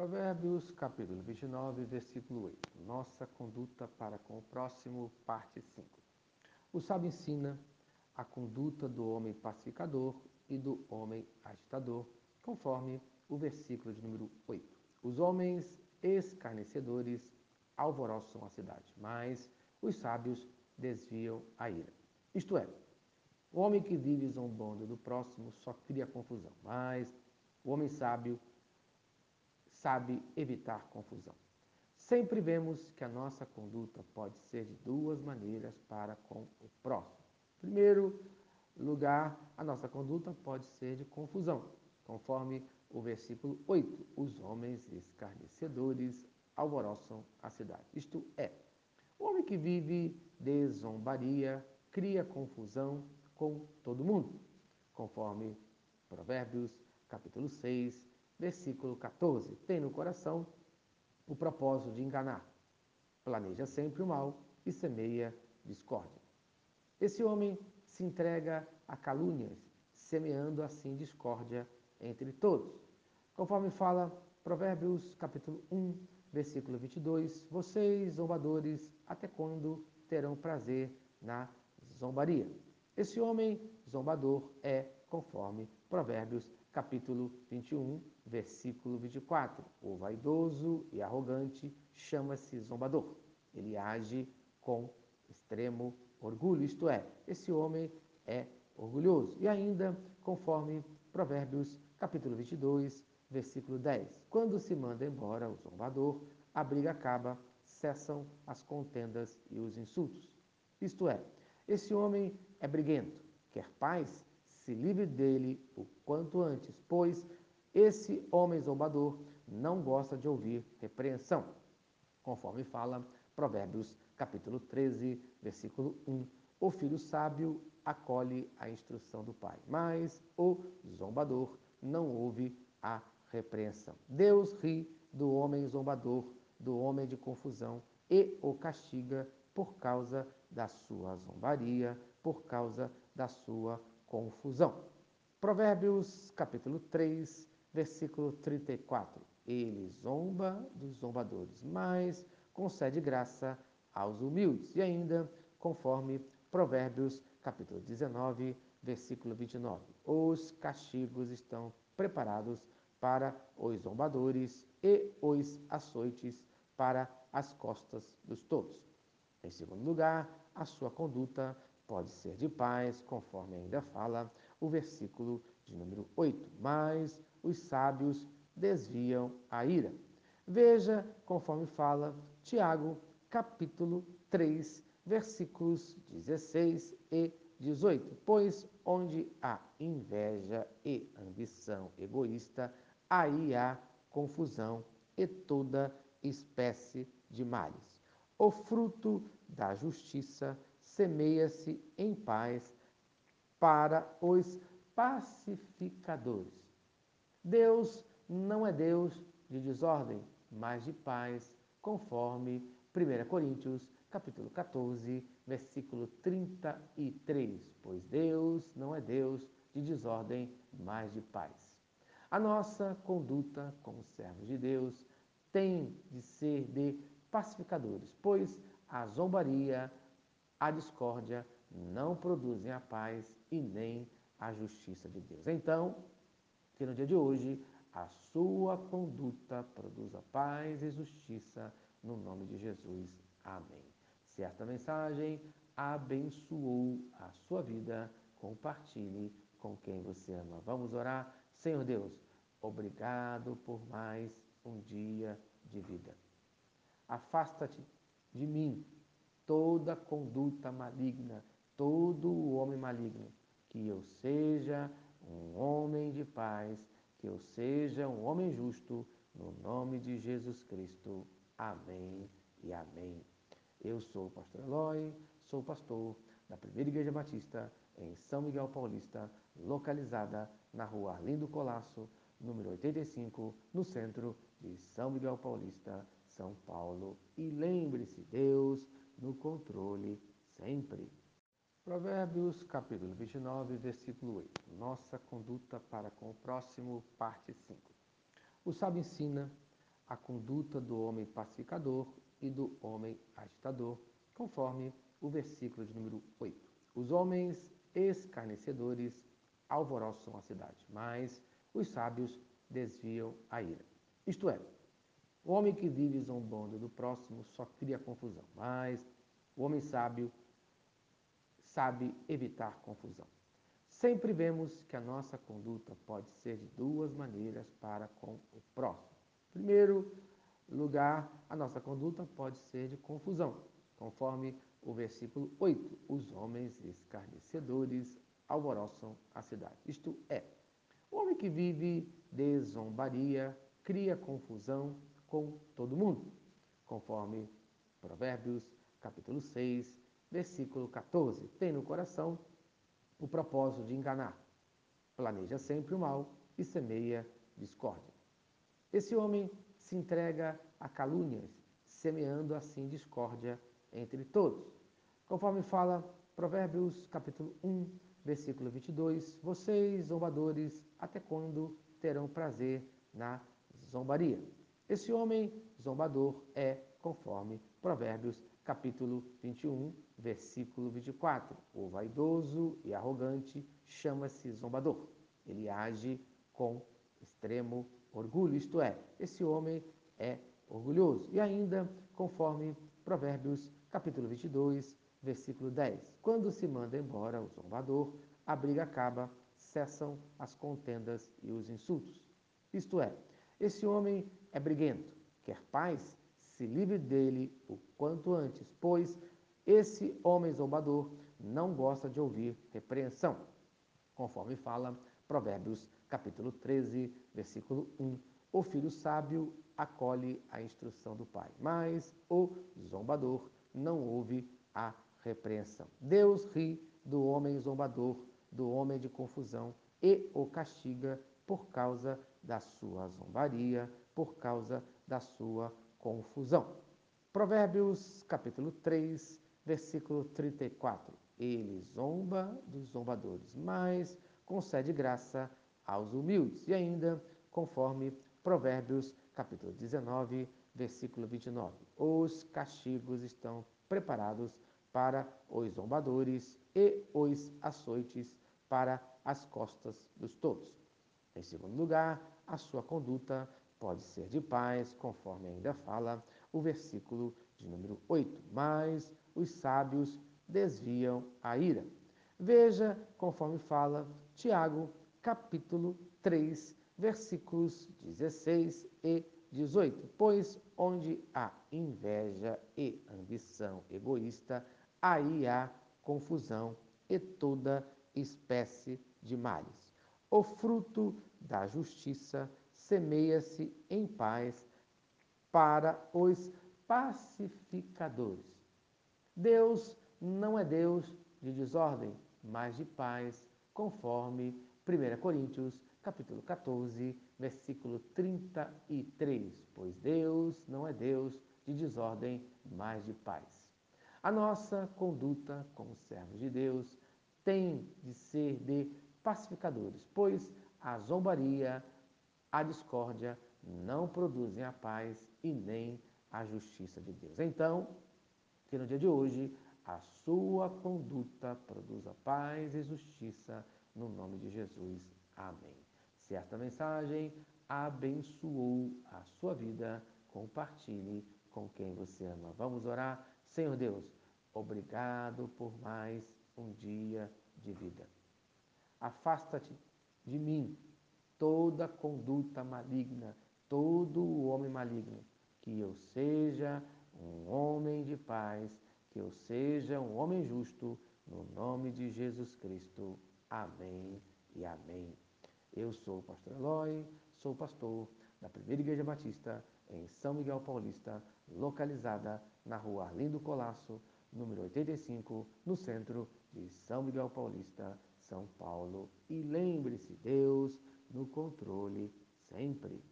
Provérbios, capítulo 29, versículo 8. Nossa conduta para com o próximo, parte 5. O sábio ensina a conduta do homem pacificador e do homem agitador, conforme o versículo de número 8. Os homens escarnecedores alvoroçam a cidade, mas os sábios desviam a ira. Isto é, o homem que vive zombando do próximo só cria confusão, mas o homem sábio sabe evitar confusão. Sempre vemos que a nossa conduta pode ser de duas maneiras para com o próximo. Primeiro lugar, a nossa conduta pode ser de confusão, conforme o versículo 8: os homens escarnecedores alvoroçam a cidade. Isto é, o homem que vive de zombaria cria confusão com todo mundo, conforme Provérbios capítulo 6, Versículo 14: Tem no coração o propósito de enganar, planeja sempre o mal e semeia discórdia. Esse homem se entrega a calúnias, semeando assim discórdia entre todos. Conforme fala Provérbios capítulo 1, versículo 22, vocês, zombadores, até quando terão prazer na zombaria? Esse homem zombador é conforme Provérbios capítulo 21, versículo 24. O vaidoso e arrogante chama-se zombador. Ele age com extremo orgulho, isto é, esse homem é orgulhoso. E ainda, conforme Provérbios, capítulo 22, versículo 10. Quando se manda embora o zombador, a briga acaba, cessam as contendas e os insultos. Isto é, esse homem é briguento, quer paz, se livre dele o quanto antes, pois esse homem zombador não gosta de ouvir repreensão, conforme fala Provérbios capítulo 13, versículo 1. O filho sábio acolhe a instrução do pai, mas o zombador não ouve a repreensão. Deus ri do homem zombador, do homem de confusão e o castiga por causa da sua zombaria, por causa da sua confusão. Provérbios capítulo 3, versículo 34. Ele zomba dos zombadores, mas concede graça aos humildes. E ainda, conforme Provérbios capítulo 19, versículo 29. Os castigos estão preparados para os zombadores e os açoites para as costas dos tolos. Em segundo lugar, a sua conduta pode ser de paz, conforme ainda fala o versículo de número 8. Mas os sábios desviam a ira. Veja, conforme fala Tiago, capítulo 3, versículos 16 e 18. Pois onde há inveja e ambição egoísta, aí há confusão e toda espécie de males. O fruto da justiça semeia-se em paz para os pacificadores. Deus não é Deus de desordem, mas de paz, conforme 1 Coríntios, capítulo 14, versículo 33. Pois Deus não é Deus de desordem, mas de paz. A nossa conduta como servos de Deus tem de ser de pacificadores, pois a zombaria, a discórdia não produzem a paz e nem a justiça de Deus. Então, que no dia de hoje a sua conduta produza paz e justiça no nome de Jesus. Amém. Se esta mensagem abençoou a sua vida, compartilhe com quem você ama. Vamos orar. Senhor Deus, obrigado por mais um dia de vida. Afasta-te de mim toda conduta maligna, todo o homem maligno, que eu seja um homem de paz, que eu seja um homem justo, no nome de Jesus Cristo. Amém e amém. Eu sou o pastor Eloy, sou pastor da Primeira Igreja Batista em São Miguel Paulista, localizada na rua Arlindo Colasso, número 85, no centro de São Miguel Paulista, São Paulo. E lembre-se, Deus no controle sempre. Provérbios, capítulo 29, versículo 8. Nossa conduta para com o próximo, parte 5. O sábio ensina a conduta do homem pacificador e do homem agitador, conforme o versículo de número 8. Os homens escarnecedores alvoroçam a cidade, mas os sábios desviam a ira. Isto é, o homem que vive zombando do próximo só cria confusão, mas o homem sábio sabe evitar confusão. Sempre vemos que a nossa conduta pode ser de duas maneiras para com o próximo. Primeiro lugar, a nossa conduta pode ser de confusão, conforme o versículo 8. Os homens escarnecedores alvoroçam a cidade. Isto é, o homem que vive de zombaria cria confusão com todo mundo, conforme Provérbios capítulo 6, versículo 14. Tem no coração o propósito de enganar, planeja sempre o mal e semeia discórdia. Esse homem se entrega a calúnias, semeando assim discórdia entre todos. Conforme fala Provérbios capítulo 1, versículo 22, vocês, zombadores, até quando terão prazer na zombaria? Esse homem zombador é conforme Provérbios capítulo 21, versículo 24. O vaidoso e arrogante chama-se zombador. Ele age com extremo orgulho, isto é, esse homem é orgulhoso. E ainda, conforme Provérbios capítulo 22, versículo 10. Quando se manda embora o zombador, a briga acaba, cessam as contendas e os insultos. Isto é, esse homem é briguento, quer paz, se livre dele o quanto antes, pois esse homem zombador não gosta de ouvir repreensão, conforme fala Provérbios capítulo 13, versículo 1. O filho sábio acolhe a instrução do pai, mas o zombador não ouve a repreensão. Deus ri do homem zombador, do homem de confusão e o castiga por causa da sua zombaria, por causa da sua confusão. Provérbios capítulo 3, versículo 34. Ele zomba dos zombadores, mas concede graça aos humildes. E ainda, conforme Provérbios capítulo 19, versículo 29. Os castigos estão preparados para os zombadores e os açoites para as costas dos tolos. Em segundo lugar, a sua conduta pode ser de paz, conforme ainda fala o versículo de número 8. Mas os sábios desviam a ira. Veja, conforme fala Tiago, capítulo 3, versículos 16 e 18. Pois onde há inveja e ambição egoísta, aí há confusão e toda espécie de males. O fruto da justiça semeia-se em paz para os pacificadores. Deus não é Deus de desordem, mas de paz, conforme 1 Coríntios, capítulo 14, versículo 33. Pois Deus não é Deus de desordem, mas de paz. A nossa conduta como servos de Deus tem de ser de pacificadores, pois a zombaria, a discórdia não produzem a paz e nem a justiça de Deus. Então, que no dia de hoje a sua conduta produza paz e justiça no nome de Jesus. Amém. Se esta mensagem abençoou a sua vida, compartilhe com quem você ama. Vamos orar. Senhor Deus, obrigado por mais um dia de vida. Afasta-te de mim toda conduta maligna, todo o homem maligno, que eu seja um homem de paz, que eu seja um homem justo, no nome de Jesus Cristo. Amém e amém. Eu sou o pastor Eloy, sou pastor da Primeira Igreja Batista em São Miguel Paulista, localizada na rua Arlindo Colasso, número 85, no centro de São Miguel Paulista, São Paulo. E lembre-se, Deus no controle sempre.